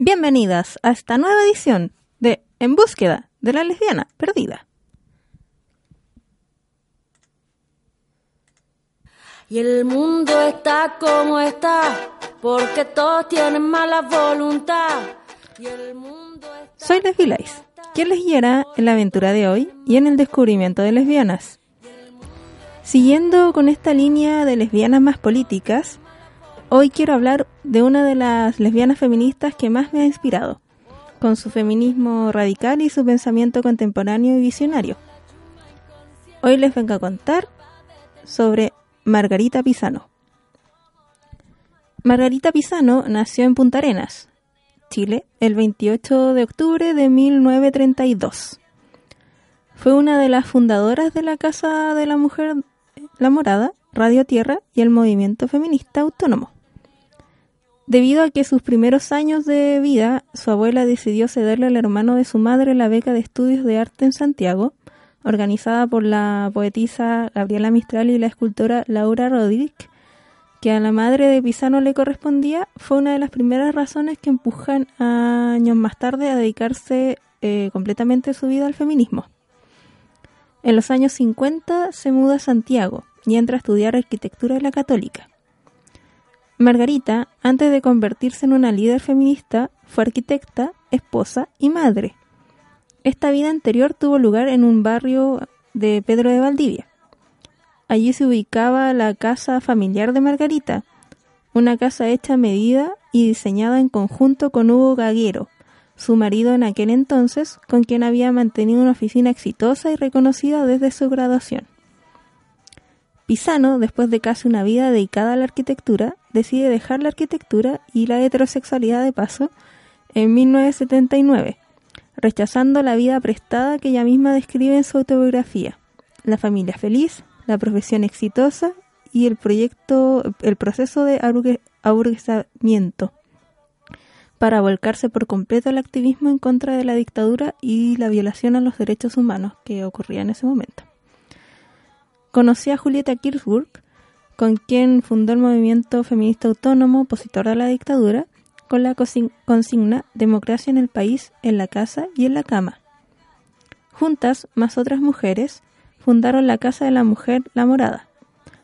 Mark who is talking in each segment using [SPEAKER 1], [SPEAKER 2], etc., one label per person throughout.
[SPEAKER 1] Bienvenidas a esta nueva edición de En búsqueda de la lesbiana perdida.
[SPEAKER 2] Y el mundo está como está, porque todos tienen mala voluntad. Y el mundo está
[SPEAKER 1] Soy Lesbi Quien les guiará en la aventura de hoy y en el descubrimiento de lesbianas. Siguiendo con esta línea de lesbianas más políticas, hoy quiero hablar de una de las lesbianas feministas que más me ha inspirado, con su feminismo radical y su pensamiento contemporáneo y visionario. Hoy les vengo a contar sobre Margarita Pisano. Margarita Pisano nació en Punta Arenas, Chile, el 28 de octubre de 1932. Fue una de las fundadoras de la Casa de la Mujer La Morada, Radio Tierra y el movimiento feminista autónomo. Debido a que sus primeros años de vida, su abuela decidió cederle al hermano de su madre la beca de estudios de arte en Santiago, organizada por la poetisa Gabriela Mistral y la escultora Laura Rodríguez, que a la madre de Pisano le correspondía, fue una de las primeras razones que empujan años más tarde a dedicarse eh, completamente su vida al feminismo. En los años 50 se muda a Santiago y entra a estudiar arquitectura en la católica. Margarita, antes de convertirse en una líder feminista, fue arquitecta, esposa y madre. Esta vida anterior tuvo lugar en un barrio de Pedro de Valdivia. Allí se ubicaba la casa familiar de Margarita, una casa hecha a medida y diseñada en conjunto con Hugo Gaguero, su marido en aquel entonces, con quien había mantenido una oficina exitosa y reconocida desde su graduación. Pisano, después de casi una vida dedicada a la arquitectura, decide dejar la arquitectura y la heterosexualidad de paso en 1979, rechazando la vida prestada que ella misma describe en su autobiografía, la familia feliz, la profesión exitosa y el proyecto, el proceso de aburguesamiento para volcarse por completo al activismo en contra de la dictadura y la violación a los derechos humanos que ocurría en ese momento. Conocí a Julieta Kirchburg, con quien fundó el movimiento feminista autónomo opositor a la dictadura, con la consigna Democracia en el país, en la casa y en la cama. Juntas, más otras mujeres, fundaron la Casa de la Mujer La Morada,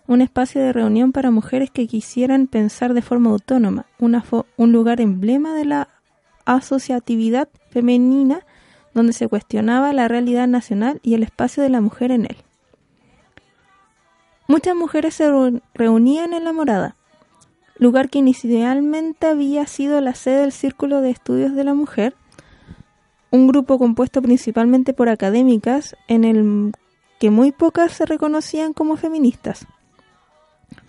[SPEAKER 1] un espacio de reunión para mujeres que quisieran pensar de forma autónoma, un lugar emblema de la asociatividad femenina donde se cuestionaba la realidad nacional y el espacio de la mujer en él. Muchas mujeres se reunían en la morada, lugar que inicialmente había sido la sede del Círculo de Estudios de la Mujer, un grupo compuesto principalmente por académicas en el que muy pocas se reconocían como feministas.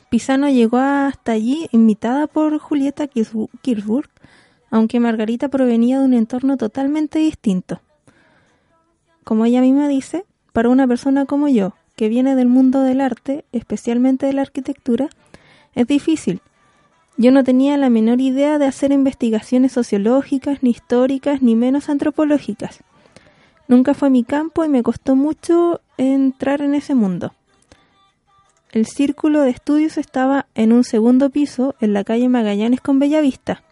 [SPEAKER 1] Pisano llegó hasta allí invitada por Julieta Kirchburg, aunque Margarita provenía de un entorno totalmente distinto. Como ella misma dice, para una persona como yo, que viene del mundo del arte, especialmente de la arquitectura, es difícil. Yo no tenía la menor idea de hacer investigaciones sociológicas, ni históricas, ni menos antropológicas. Nunca fue mi campo y me costó mucho entrar en ese mundo. El círculo de estudios estaba en un segundo piso en la calle Magallanes con Bellavista.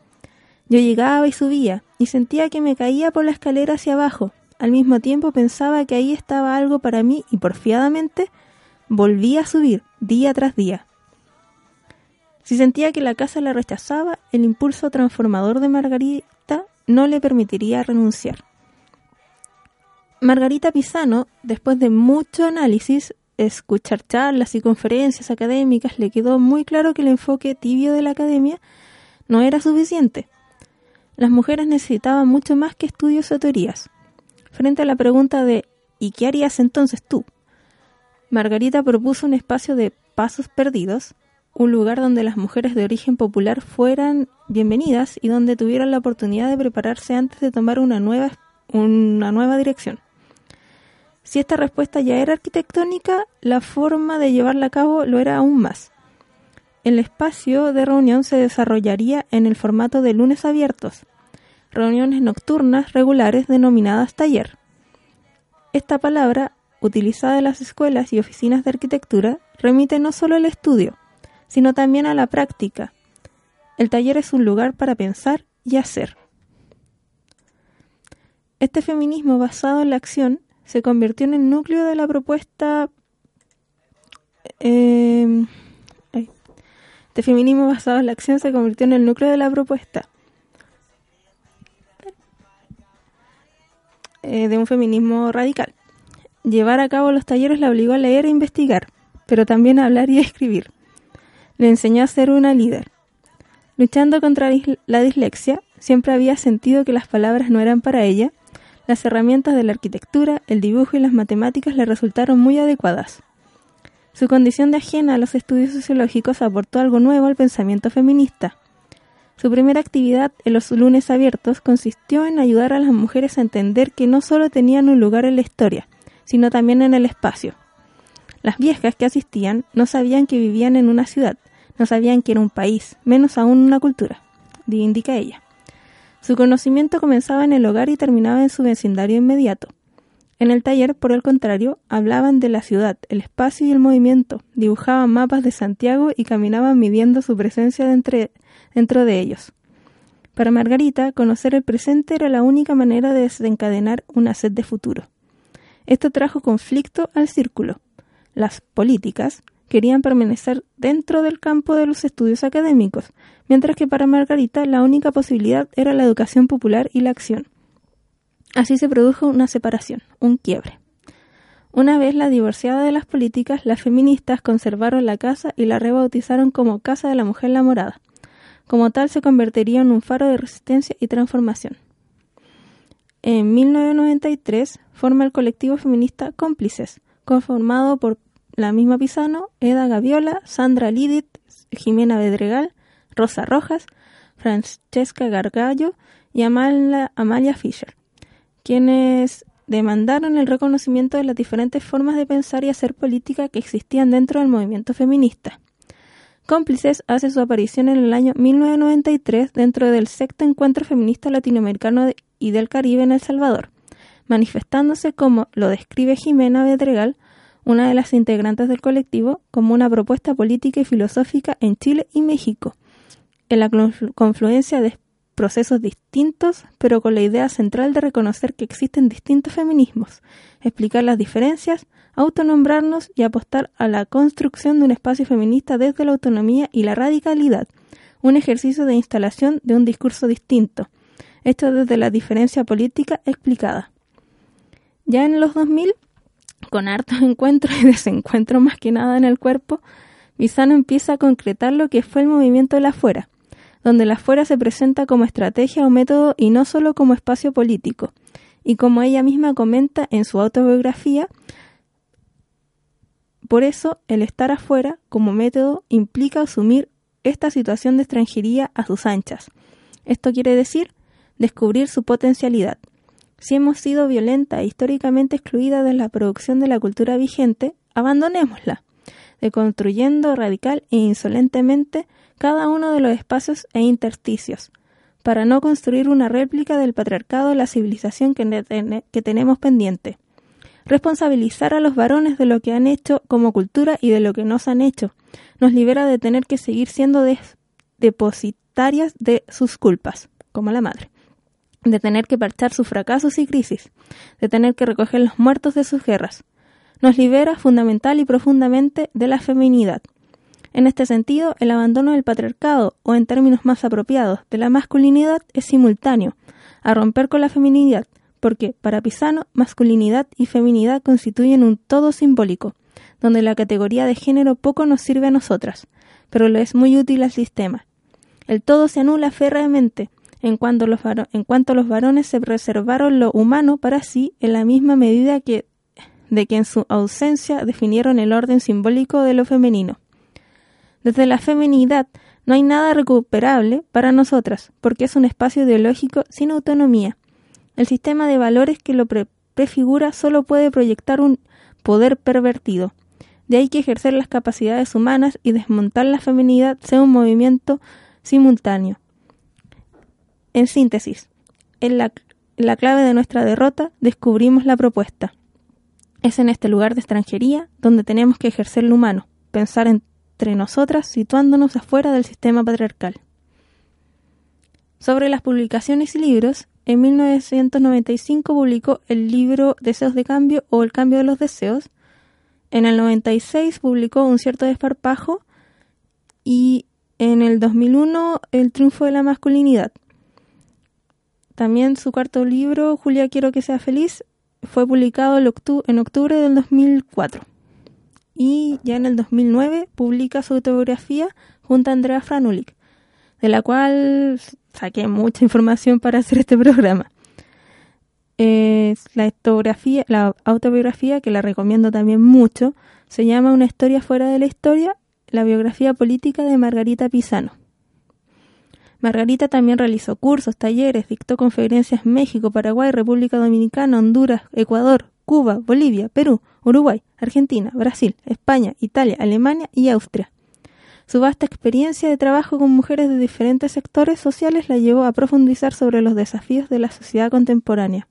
[SPEAKER 1] Yo llegaba y subía y sentía que me caía por la escalera hacia abajo. Al mismo tiempo pensaba que ahí estaba algo para mí y porfiadamente volvía a subir día tras día. Si sentía que la casa la rechazaba, el impulso transformador de Margarita no le permitiría renunciar. Margarita Pisano, después de mucho análisis, escuchar charlas y conferencias académicas, le quedó muy claro que el enfoque tibio de la academia no era suficiente. Las mujeres necesitaban mucho más que estudios o teorías. Frente a la pregunta de ¿Y qué harías entonces tú? Margarita propuso un espacio de pasos perdidos, un lugar donde las mujeres de origen popular fueran bienvenidas y donde tuvieran la oportunidad de prepararse antes de tomar una nueva, una nueva dirección. Si esta respuesta ya era arquitectónica, la forma de llevarla a cabo lo era aún más. El espacio de reunión se desarrollaría en el formato de lunes abiertos, reuniones nocturnas regulares denominadas taller. Esta palabra, utilizada en las escuelas y oficinas de arquitectura, remite no solo al estudio, sino también a la práctica. El taller es un lugar para pensar y hacer. Este feminismo basado en la acción se convirtió en el núcleo de la propuesta eh, este feminismo basado en la acción se convirtió en el núcleo de la propuesta eh, de un feminismo radical. Llevar a cabo los talleres la obligó a leer e investigar, pero también a hablar y a escribir. Le enseñó a ser una líder. Luchando contra la dislexia, siempre había sentido que las palabras no eran para ella. Las herramientas de la arquitectura, el dibujo y las matemáticas le resultaron muy adecuadas. Su condición de ajena a los estudios sociológicos aportó algo nuevo al pensamiento feminista. Su primera actividad en los lunes abiertos consistió en ayudar a las mujeres a entender que no solo tenían un lugar en la historia, sino también en el espacio. Las viejas que asistían no sabían que vivían en una ciudad, no sabían que era un país, menos aún una cultura, indica ella. Su conocimiento comenzaba en el hogar y terminaba en su vecindario inmediato. En el taller, por el contrario, hablaban de la ciudad, el espacio y el movimiento, dibujaban mapas de Santiago y caminaban midiendo su presencia dentro de ellos. Para Margarita, conocer el presente era la única manera de desencadenar una sed de futuro. Esto trajo conflicto al círculo. Las políticas querían permanecer dentro del campo de los estudios académicos, mientras que para Margarita la única posibilidad era la educación popular y la acción. Así se produjo una separación, un quiebre. Una vez la divorciada de las políticas, las feministas conservaron la casa y la rebautizaron como Casa de la Mujer La Morada. Como tal, se convertiría en un faro de resistencia y transformación. En 1993 forma el colectivo feminista Cómplices, conformado por la misma Pisano, Eda Gaviola, Sandra Lidit, Jimena Bedregal, Rosa Rojas, Francesca Gargallo y Amalia Fischer quienes demandaron el reconocimiento de las diferentes formas de pensar y hacer política que existían dentro del movimiento feminista. Cómplices hace su aparición en el año 1993 dentro del sexto encuentro feminista latinoamericano y del Caribe en El Salvador, manifestándose como lo describe Jimena Bedregal, una de las integrantes del colectivo, como una propuesta política y filosófica en Chile y México, en la confluencia de procesos distintos, pero con la idea central de reconocer que existen distintos feminismos, explicar las diferencias, autonombrarnos y apostar a la construcción de un espacio feminista desde la autonomía y la radicalidad, un ejercicio de instalación de un discurso distinto, esto desde la diferencia política explicada. Ya en los 2000, con hartos encuentros y desencuentros más que nada en el cuerpo, Visano empieza a concretar lo que fue el movimiento de la fuera, donde la fuera se presenta como estrategia o método y no solo como espacio político. Y como ella misma comenta en su autobiografía, por eso el estar afuera como método implica asumir esta situación de extranjería a sus anchas. Esto quiere decir descubrir su potencialidad. Si hemos sido violenta e históricamente excluida de la producción de la cultura vigente, abandonémosla, deconstruyendo radical e insolentemente cada uno de los espacios e intersticios, para no construir una réplica del patriarcado de la civilización que, que tenemos pendiente. Responsabilizar a los varones de lo que han hecho como cultura y de lo que nos han hecho nos libera de tener que seguir siendo depositarias de sus culpas, como la madre, de tener que parchar sus fracasos y crisis, de tener que recoger los muertos de sus guerras. Nos libera fundamental y profundamente de la feminidad, en este sentido, el abandono del patriarcado, o en términos más apropiados, de la masculinidad, es simultáneo a romper con la feminidad, porque, para Pisano, masculinidad y feminidad constituyen un todo simbólico, donde la categoría de género poco nos sirve a nosotras, pero lo es muy útil al sistema. El todo se anula férreamente, en cuanto, los varones se reservaron lo humano para sí en la misma medida que de que en su ausencia definieron el orden simbólico de lo femenino. Desde la feminidad no hay nada recuperable para nosotras, porque es un espacio ideológico sin autonomía. El sistema de valores que lo prefigura solo puede proyectar un poder pervertido. De ahí que ejercer las capacidades humanas y desmontar la feminidad sea un movimiento simultáneo. En síntesis, en la, la clave de nuestra derrota descubrimos la propuesta. Es en este lugar de extranjería donde tenemos que ejercer lo humano, pensar entre nosotras situándonos afuera del sistema patriarcal. Sobre las publicaciones y libros, en 1995 publicó el libro Deseos de Cambio o El Cambio de los Deseos. En el 96 publicó Un cierto desparpajo y en el 2001 El triunfo de la masculinidad. También su cuarto libro, Julia Quiero que sea feliz, fue publicado en octubre del 2004. Y ya en el 2009 publica su autobiografía junto a Andrea Franulik, de la cual saqué mucha información para hacer este programa. Es la, autobiografía, la autobiografía, que la recomiendo también mucho, se llama Una historia fuera de la historia, la biografía política de Margarita Pisano. Margarita también realizó cursos, talleres, dictó conferencias en México, Paraguay, República Dominicana, Honduras, Ecuador, Cuba, Bolivia, Perú, Uruguay, Argentina, Brasil, España, Italia, Alemania y Austria. Su vasta experiencia de trabajo con mujeres de diferentes sectores sociales la llevó a profundizar sobre los desafíos de la sociedad contemporánea.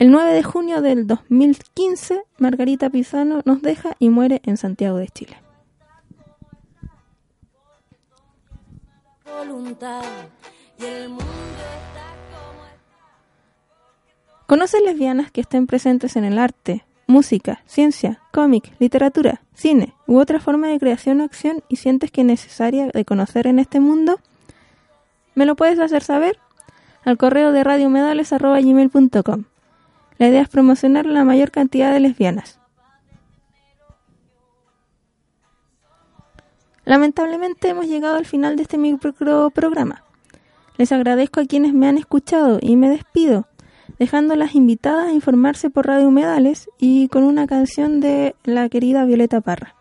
[SPEAKER 1] El 9 de junio del 2015, Margarita Pisano nos deja y muere en Santiago de Chile. ¿Conoces lesbianas que estén presentes en el arte, música, ciencia, cómic, literatura, cine u otra forma de creación o acción y sientes que es necesaria de conocer en este mundo? ¿Me lo puedes hacer saber? Al correo de radiomedales.com. La idea es promocionar la mayor cantidad de lesbianas. Lamentablemente hemos llegado al final de este micro programa. Les agradezco a quienes me han escuchado y me despido, dejando las invitadas a informarse por Radio Humedales y con una canción de la querida Violeta Parra.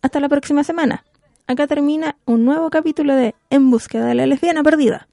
[SPEAKER 1] Hasta la próxima semana. Acá termina un nuevo capítulo de En búsqueda de la lesbiana perdida.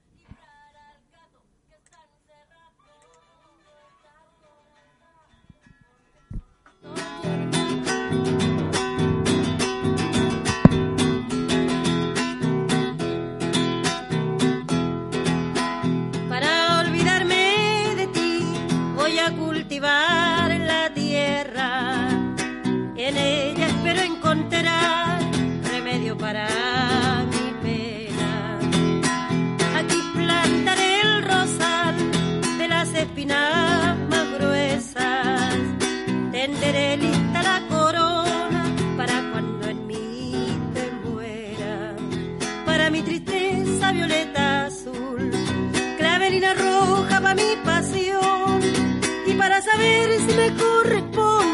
[SPEAKER 2] Saber si me corresponde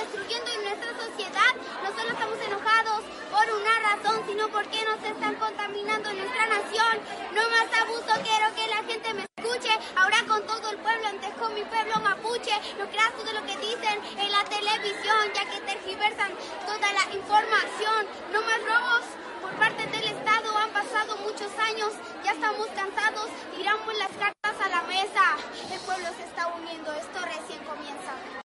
[SPEAKER 2] destruyendo en nuestra sociedad. Nosotros estamos enojados
[SPEAKER 3] por una razón, sino porque nos están contaminando nuestra nación. No más abuso, quiero que la gente me escuche. Ahora con todo el pueblo, antes con mi pueblo mapuche. No creas todo lo que dicen en la televisión, ya que tergiversan toda la información. No más robos por parte del Estado. Han pasado muchos años, ya estamos cansados. Tiramos las cartas a la mesa. El pueblo se está uniendo, esto recién comienza.